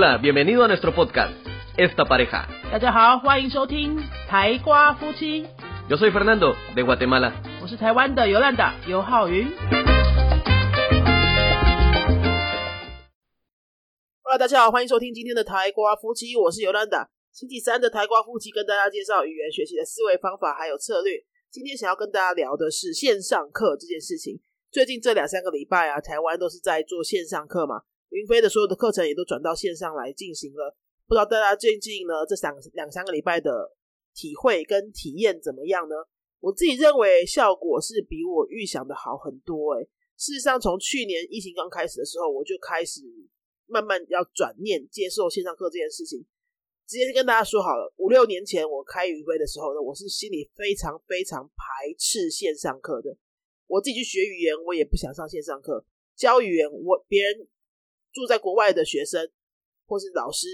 Hola, bienvenido a nuestro podcast, Esta Pareja. 大家好，欢迎收听台瓜夫妻，Yo soy Fernando, de Guatemala. 我是台湾的尤兰达尤浩云。Hello，大家好，欢迎收听今天的台瓜夫妻，我是尤兰达。星期三的台瓜夫妻跟大家介绍语言学习的思维方法还有策略。今天想要跟大家聊的是线上课这件事情。最近这两三个礼拜啊，台湾都是在做线上课嘛，云飞的所有的课程也都转到线上来进行了。不知道大家最近呢这两两三个礼拜的体会跟体验怎么样呢？我自己认为效果是比我预想的好很多诶、事实上，从去年疫情刚开始的时候，我就开始慢慢要转念接受线上课这件事情。直接跟大家说好了，五六年前我开云飞的时候呢，我是心里非常非常排斥线上课的。我自己去学语言，我也不想上线上课教语言。我别人住在国外的学生或是老师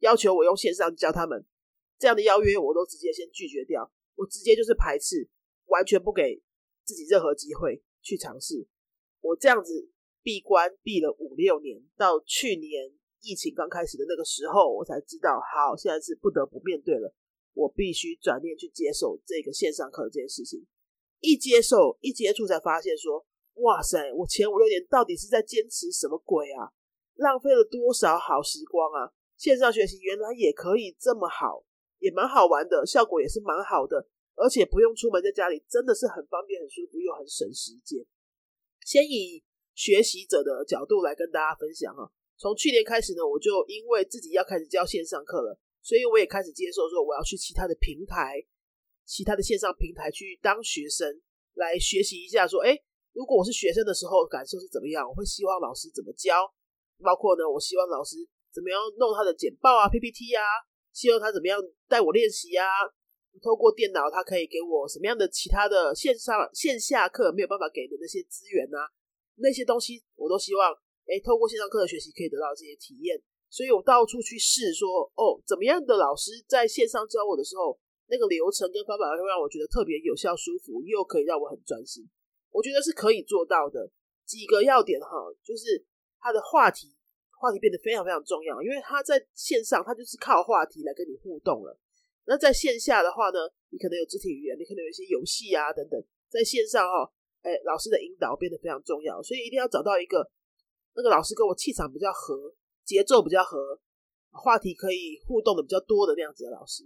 要求我用线上教他们，这样的邀约我都直接先拒绝掉。我直接就是排斥，完全不给自己任何机会去尝试。我这样子闭关闭了五六年，到去年疫情刚开始的那个时候，我才知道，好，现在是不得不面对了，我必须转念去接受这个线上课这件事情。一接受一接触，才发现说，哇塞，我前五六年到底是在坚持什么鬼啊？浪费了多少好时光啊！线上学习原来也可以这么好，也蛮好玩的，效果也是蛮好的，而且不用出门，在家里真的是很方便、很舒服又很省时间。先以学习者的角度来跟大家分享哈。从去年开始呢，我就因为自己要开始教线上课了，所以我也开始接受说我要去其他的平台、其他的线上平台去当学生，来学习一下说，哎，如果我是学生的时候感受是怎么样？我会希望老师怎么教，包括呢，我希望老师怎么样弄他的简报啊、PPT 啊，希望他怎么样带我练习啊。透过电脑，他可以给我什么样的其他的线上线下课没有办法给的那些资源啊，那些东西我都希望，哎，透过线上课的学习可以得到这些体验。所以我到处去试，说哦，怎么样的老师在线上教我的时候，那个流程跟方法会让我觉得特别有效、舒服，又可以让我很专心。我觉得是可以做到的。几个要点哈，就是他的话题，话题变得非常非常重要，因为他在线上，他就是靠话题来跟你互动了。那在线下的话呢，你可能有肢体语言，你可能有一些游戏啊等等。在线上哈，哎，老师的引导变得非常重要，所以一定要找到一个那个老师跟我气场比较合、节奏比较合、话题可以互动的比较多的那样子的老师。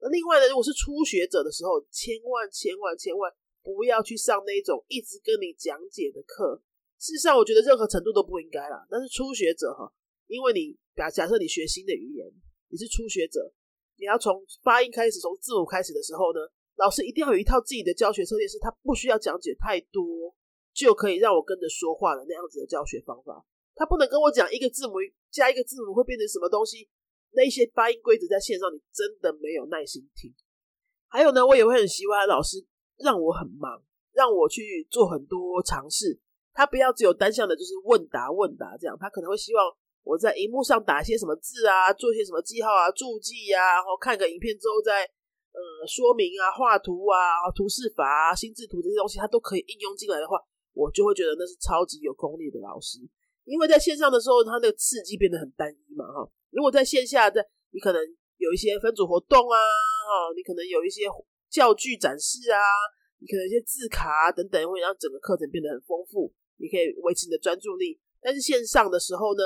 那另外呢，如果是初学者的时候，千万千万千万不要去上那种一直跟你讲解的课。事实上，我觉得任何程度都不应该啦。但是初学者哈，因为你假假设你学新的语言，你是初学者。你要从发音开始，从字母开始的时候呢，老师一定要有一套自己的教学策略，是他不需要讲解太多，就可以让我跟着说话的那样子的教学方法。他不能跟我讲一个字母加一个字母会变成什么东西，那一些发音规则在线上你真的没有耐心听。还有呢，我也会很喜欢老师让我很忙，让我去做很多尝试。他不要只有单向的，就是问答问答这样，他可能会希望。我在荧幕上打一些什么字啊，做些什么记号啊、注记啊，然后看个影片之后再呃说明啊、画图啊、图示法啊、心智图这些东西，它都可以应用进来的话，我就会觉得那是超级有功力的老师。因为在线上的时候，它那个刺激变得很单一嘛，哈。如果在线下，在你可能有一些分组活动啊，哈，你可能有一些教具展示啊，你可能一些字卡啊等等，会让整个课程变得很丰富，你可以维持你的专注力。但是线上的时候呢？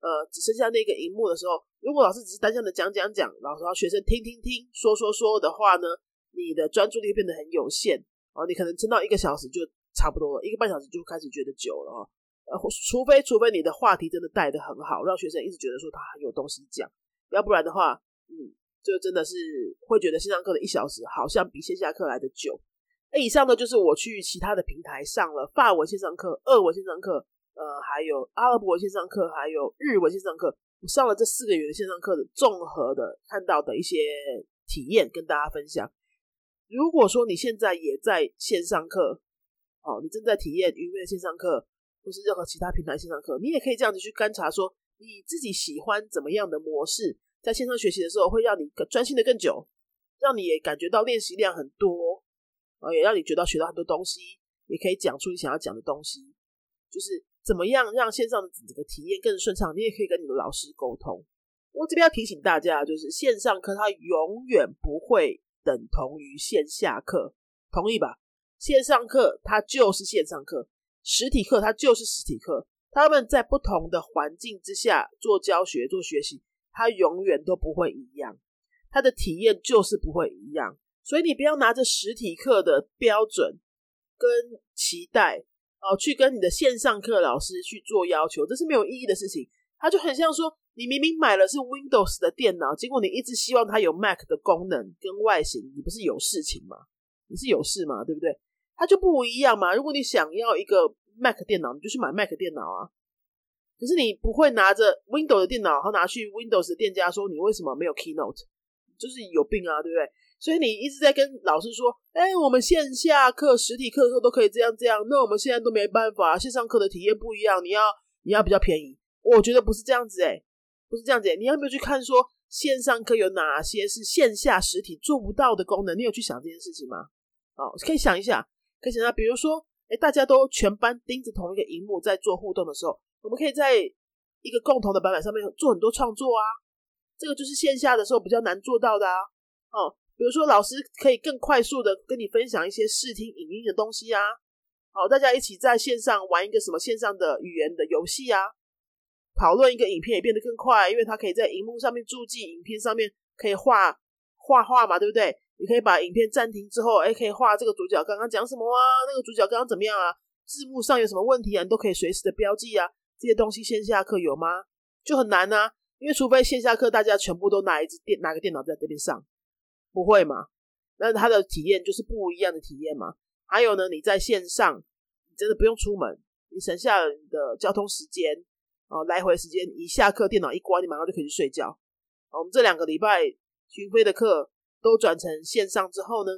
呃，只剩下那个荧幕的时候，如果老师只是单向的讲讲讲，老师让学生听听听，说说说的话呢，你的专注力变得很有限哦。你可能撑到一个小时就差不多了，一个半小时就开始觉得久了哦。呃，除非除非你的话题真的带的很好，让学生一直觉得说他很有东西讲，要不然的话，嗯，就真的是会觉得线上课的一小时好像比线下课来的久。那以上呢，就是我去其他的平台上了法文线上课、俄文线上课。呃，还有阿拉伯线上课，还有日文线上课，我上了这四个月的线上课的综合的看到的一些体验，跟大家分享。如果说你现在也在线上课，哦，你正在体验云飞的线上课，或是任何其他平台线上课，你也可以这样子去观察，说你自己喜欢怎么样的模式，在线上学习的时候会让你专心的更久，让你也感觉到练习量很多，啊，也让你觉得学到很多东西，也可以讲出你想要讲的东西，就是。怎么样让线上的整个体验更顺畅？你也可以跟你的老师沟通。我这边要提醒大家，就是线上课它永远不会等同于线下课，同意吧？线上课它就是线上课，实体课它就是实体课。他们在不同的环境之下做教学、做学习，它永远都不会一样，它的体验就是不会一样。所以你不要拿着实体课的标准跟期待哦，去跟你的线上课老师去做要求，这是没有意义的事情。它就很像说，你明明买了是 Windows 的电脑，结果你一直希望它有 Mac 的功能跟外形，你不是有事情吗？你是有事吗？对不对？它就不一样嘛。如果你想要一个 Mac 电脑，你就去买 Mac 电脑啊。可是你不会拿着 Windows 的电脑，然后拿去 Windows 的店家说你为什么没有 Keynote，就是有病啊，对不对？所以你一直在跟老师说，哎，我们线下课、实体课的时候都可以这样这样，那我们现在都没办法，线上课的体验不一样，你要你要比较便宜。我觉得不是这样子哎，不是这样子。你要没有去看说线上课有哪些是线下实体做不到的功能？你有去想这件事情吗？哦，可以想一下，可以想下，比如说，哎，大家都全班盯着同一个荧幕在做互动的时候，我们可以在一个共同的版本上面做很多创作啊。这个就是线下的时候比较难做到的啊。哦，比如说老师可以更快速的跟你分享一些视听影音的东西啊。好，大家一起在线上玩一个什么线上的语言的游戏啊。讨论一个影片也变得更快，因为它可以在荧幕上面注记，影片上面可以画画画嘛，对不对？你可以把影片暂停之后，哎，可以画这个主角刚刚讲什么啊？那个主角刚刚怎么样啊？字幕上有什么问题啊？你都可以随时的标记啊。这些东西线下课有吗？就很难啊，因为除非线下课大家全部都拿一支电拿个电脑在这边上，不会嘛？那它的体验就是不一样的体验嘛。还有呢，你在线上，你真的不用出门，你省下了你的交通时间。哦，来回时间一下课，电脑一关，你马上就可以去睡觉。我们这两个礼拜巡飞的课都转成线上之后呢，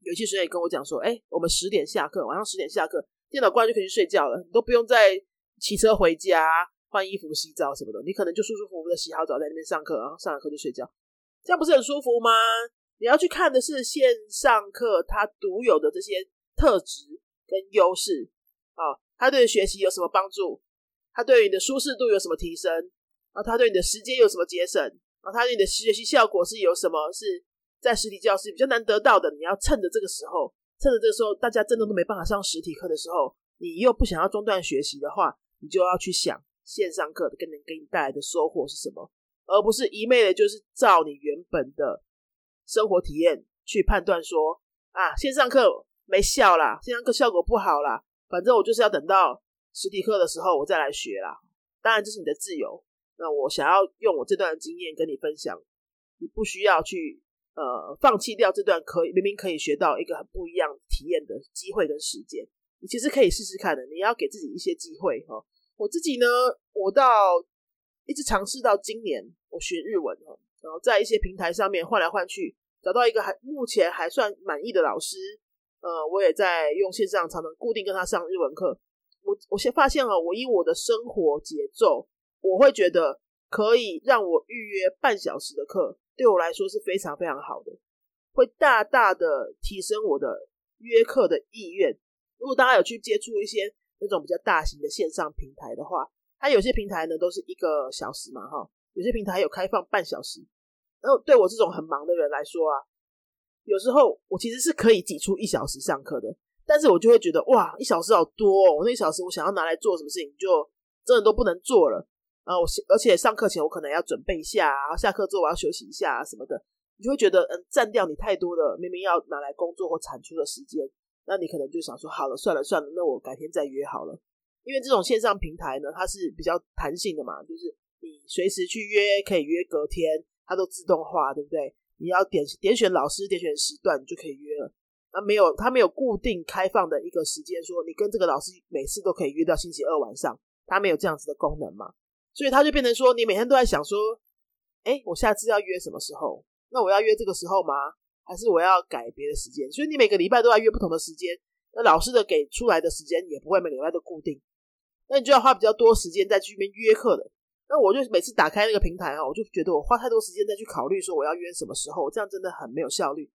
有些学员也跟我讲说：“哎，我们十点下课，晚上十点下课，电脑关就可以去睡觉了，你都不用再骑车回家换衣服、洗澡什么的，你可能就舒舒服服的洗好澡在那边上课，然后上完课就睡觉，这样不是很舒服吗？你要去看的是线上课它独有的这些特质跟优势啊，它对学习有什么帮助？”它对你的舒适度有什么提升？啊，它对你的时间有什么节省？啊，它对你的学习效果是有什么？是在实体教室比较难得到的。你要趁着这个时候，趁着这个时候，大家真的都没办法上实体课的时候，你又不想要中断学习的话，你就要去想线上课跟能给你带来的收获是什么，而不是一昧的就是照你原本的生活体验去判断说啊，线上课没效啦，线上课效果不好啦，反正我就是要等到。实体课的时候，我再来学啦。当然，这是你的自由。那我想要用我这段经验跟你分享，你不需要去呃放弃掉这段可以明明可以学到一个很不一样体验的机会跟时间。你其实可以试试看的。你要给自己一些机会哈。我自己呢，我到一直尝试到今年，我学日文哈，然后在一些平台上面换来换去，找到一个还目前还算满意的老师。呃，我也在用线上常常固定跟他上日文课。我我先发现了，我以我的生活节奏，我会觉得可以让我预约半小时的课，对我来说是非常非常好的，会大大的提升我的约课的意愿。如果大家有去接触一些那种比较大型的线上平台的话，它有些平台呢都是一个小时嘛，哈，有些平台有开放半小时。然后对我这种很忙的人来说啊，有时候我其实是可以挤出一小时上课的。但是我就会觉得哇，一小时好多，哦我那一小时我想要拿来做什么事情，就真的都不能做了啊！我而且上课前我可能要准备一下，然后下课之后我要休息一下啊什么的，你就会觉得嗯，占掉你太多的明明要拿来工作或产出的时间，那你可能就想说好了，算了算了，那我改天再约好了。因为这种线上平台呢，它是比较弹性的嘛，就是你随时去约，可以约隔天，它都自动化，对不对？你要点点选老师，点选时段，你就可以约了。那没有，他没有固定开放的一个时间，说你跟这个老师每次都可以约到星期二晚上，他没有这样子的功能嘛？所以他就变成说，你每天都在想说，哎，我下次要约什么时候？那我要约这个时候吗？还是我要改别的时间？所以你每个礼拜都要约不同的时间，那老师的给出来的时间也不会每个礼拜都固定，那你就要花比较多时间再去那边约课了。那我就每次打开那个平台啊，我就觉得我花太多时间再去考虑说我要约什么时候，这样真的很没有效率。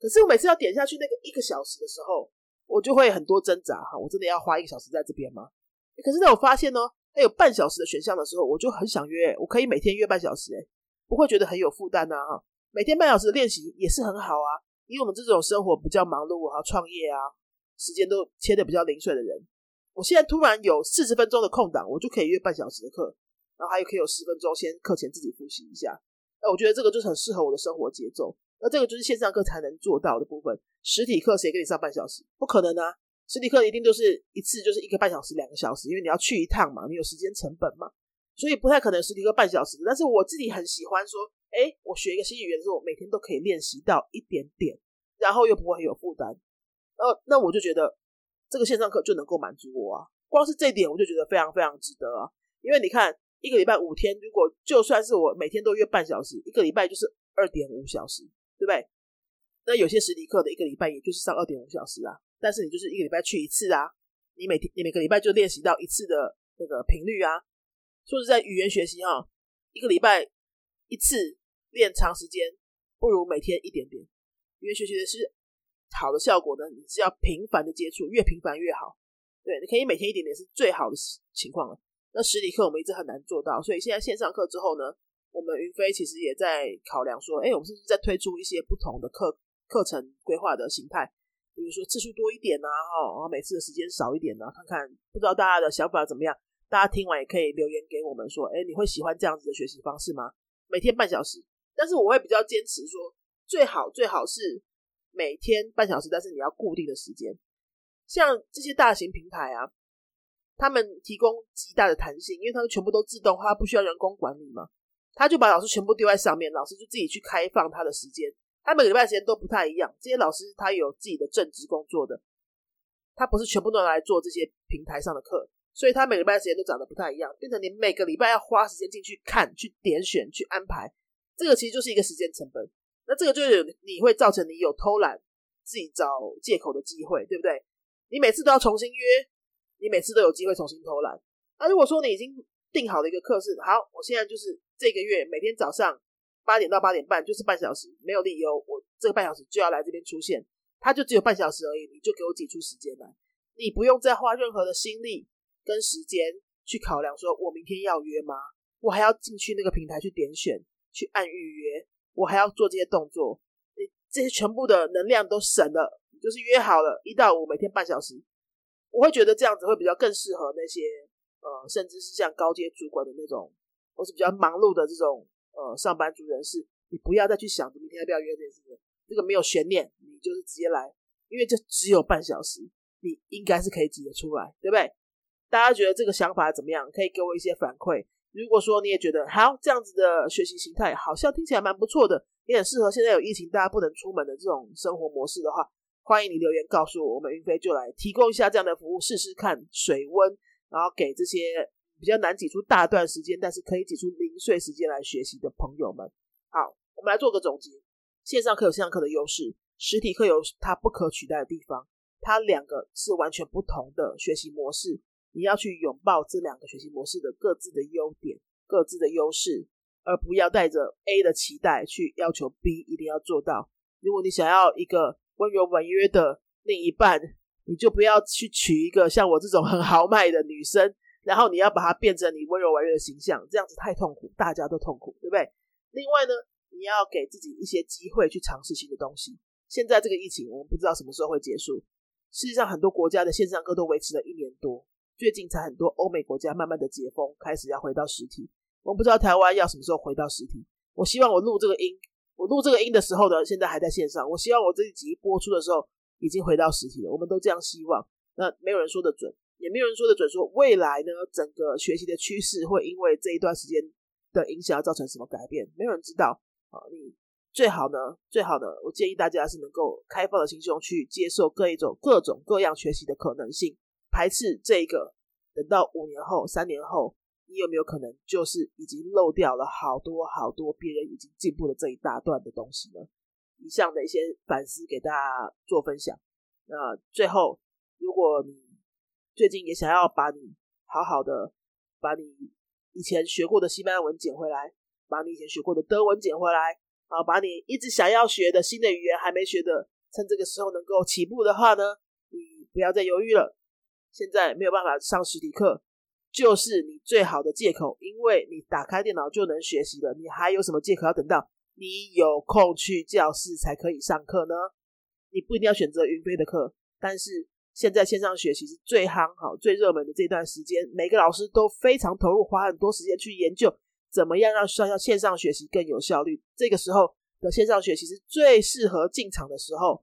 可是我每次要点下去那个一个小时的时候，我就会很多挣扎哈，我真的要花一个小时在这边吗？可是当我发现呢，它有半小时的选项的时候，我就很想约，我可以每天约半小时，哎，不会觉得很有负担呐哈。每天半小时的练习也是很好啊，因为我们这种生活比较忙碌啊、创业啊，时间都切的比较零碎的人，我现在突然有四十分钟的空档，我就可以约半小时的课，然后还有可以有十分钟先课前自己复习一下。那我觉得这个就是很适合我的生活节奏。那这个就是线上课才能做到的部分。实体课谁给你上半小时？不可能啊！实体课一定都是一次就是一个半小时、两个小时，因为你要去一趟嘛，你有时间成本嘛，所以不太可能实体课半小时。但是我自己很喜欢说，哎，我学一个新语言的时候，我每天都可以练习到一点点，然后又不会很有负担。呃，那我就觉得这个线上课就能够满足我啊。光是这一点，我就觉得非常非常值得啊。因为你看，一个礼拜五天，如果就算是我每天都约半小时，一个礼拜就是二点五小时，对不对？那有些实体课的一个礼拜也就是上二点五小时啊。但是你就是一个礼拜去一次啊，你每天你每个礼拜就练习到一次的那个频率啊。说实在，语言学习哈，一个礼拜一次练长时间，不如每天一点点。语言学习的是好的效果呢，你是要频繁的接触，越频繁越好。对，你可以每天一点点是最好的情况了。那实体课我们一直很难做到，所以现在线上课之后呢，我们云飞其实也在考量说，哎，我们是不是在推出一些不同的课课程规划的形态？比如说次数多一点呐，哈，然后每次的时间少一点呢，看看不知道大家的想法怎么样？大家听完也可以留言给我们说，哎，你会喜欢这样子的学习方式吗？每天半小时，但是我会比较坚持说，最好最好是每天半小时，但是你要固定的时间。像这些大型平台啊，他们提供极大的弹性，因为他们全部都自动化，不需要人工管理嘛，他就把老师全部丢在上面，老师就自己去开放他的时间。他每个礼拜时间都不太一样，这些老师他有自己的正职工作的，他不是全部都来做这些平台上的课，所以他每个礼拜时间都长得不太一样，变成你每个礼拜要花时间进去看、去点选、去安排，这个其实就是一个时间成本。那这个就是你会造成你有偷懒、自己找借口的机会，对不对？你每次都要重新约，你每次都有机会重新偷懒。那如果说你已经定好了一个课是好，我现在就是这个月每天早上。八点到八点半就是半小时，没有理由我这个半小时就要来这边出现，他就只有半小时而已，你就给我挤出时间来，你不用再花任何的心力跟时间去考量，说我明天要约吗？我还要进去那个平台去点选、去按预约，我还要做这些动作，你这些全部的能量都省了，就是约好了一到五每天半小时，我会觉得这样子会比较更适合那些呃，甚至是像高阶主管的那种，或是比较忙碌的这种。呃，上班族人士，你不要再去想明天要不要约这件事情，这个没有悬念，你就是直接来，因为这只有半小时，你应该是可以挤得出来，对不对？大家觉得这个想法怎么样？可以给我一些反馈。如果说你也觉得好，这样子的学习形态好像听起来蛮不错的，也很适合现在有疫情大家不能出门的这种生活模式的话，欢迎你留言告诉我，我们云飞就来提供一下这样的服务，试试看水温，然后给这些。比较难挤出大段时间，但是可以挤出零碎时间来学习的朋友们，好，我们来做个总结。线上课有线上课的优势，实体课有它不可取代的地方，它两个是完全不同的学习模式。你要去拥抱这两个学习模式的各自的优点、各自的优势，而不要带着 A 的期待去要求 B 一定要做到。如果你想要一个温柔婉约的另一半，你就不要去娶一个像我这种很豪迈的女生。然后你要把它变成你温柔婉约的形象，这样子太痛苦，大家都痛苦，对不对？另外呢，你要给自己一些机会去尝试新的东西。现在这个疫情，我们不知道什么时候会结束。事实上，很多国家的线上课都维持了一年多，最近才很多欧美国家慢慢的解封，开始要回到实体。我不知道台湾要什么时候回到实体。我希望我录这个音，我录这个音的时候呢，现在还在线上。我希望我这一集播出的时候已经回到实体了。我们都这样希望。那没有人说的准。也没有人说的准，说未来呢，整个学习的趋势会因为这一段时间的影响而造成什么改变，没有人知道啊。你最好呢，最好呢，我建议大家是能够开放的心胸去接受各一种各种各样学习的可能性，排斥这个。等到五年后、三年后，你有没有可能就是已经漏掉了好多好多别人已经进步的这一大段的东西呢？以上的一些反思给大家做分享。那最后，如果你最近也想要把你好好的把你以前学过的西班牙文捡回来，把你以前学过的德文捡回来，啊，把你一直想要学的新的语言还没学的，趁这个时候能够起步的话呢，你不要再犹豫了。现在没有办法上实体课，就是你最好的借口，因为你打开电脑就能学习了，你还有什么借口要等到你有空去教室才可以上课呢？你不一定要选择云飞的课，但是现在线上学习是最夯、好最热门的这段时间，每个老师都非常投入，花很多时间去研究怎么样让上要线上学习更有效率。这个时候的线上学习是最适合进场的时候，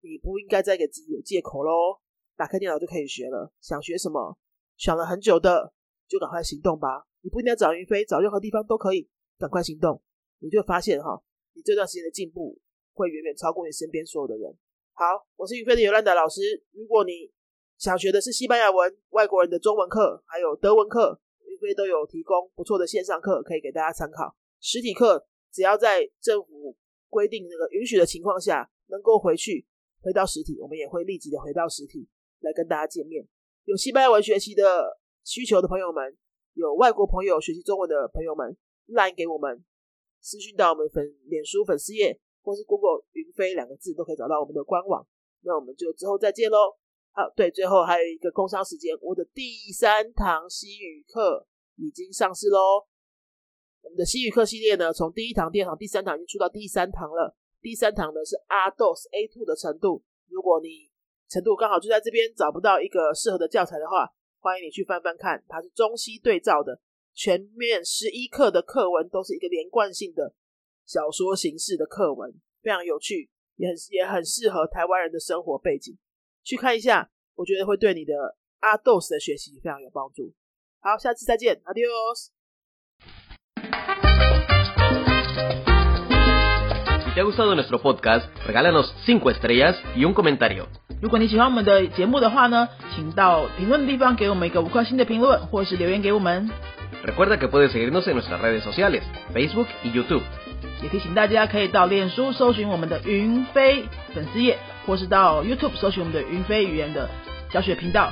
你不应该再给自己有借口喽。打开电脑就可以学了，想学什么？想了很久的，就赶快行动吧！你不一定要找云飞，找任何地方都可以，赶快行动，你就发现哈，你这段时间的进步会远远超过你身边所有的人。好，我是云飞的尤兰达老师。如果你想学的是西班牙文、外国人的中文课，还有德文课，云飞都有提供不错的线上课可以给大家参考。实体课只要在政府规定那个允许的情况下，能够回去回到实体，我们也会立即的回到实体来跟大家见面。有西班牙文学习的需求的朋友们，有外国朋友学习中文的朋友们，来给我们私讯到我们粉脸书粉丝页，或是 Google 云飞两个字都可以找到我们的官网。那我们就之后再见喽。好，对，最后还有一个工商时间，我的第三堂西语课已经上市喽。我们的西语课系列呢，从第一堂、第二堂、第三堂已经出到第三堂了。第三堂呢是 R dos A two 的程度，如果你程度刚好就在这边，找不到一个适合的教材的话，欢迎你去翻翻看，它是中西对照的，全面十一课的课文都是一个连贯性的小说形式的课文，非常有趣，也很也很适合台湾人的生活背景，去看一下，我觉得会对你的阿豆斯的学习非常有帮助。好，下次再见，Adios。Si te ha gustado nuestro podcast, regálanos 5 estrellas y un comentario. 如果你喜欢我们的节目的话呢，请到评论的地方给我们一个五颗星的评论，或是留言给我们。 Recuerda que puedes seguirnos en nuestras redes sociales, Facebook y YouTube. 也提醒大家可以到脸书搜寻我们的云飞粉丝页，或是到 YouTube 搜寻我们的云飞语言的教学频道，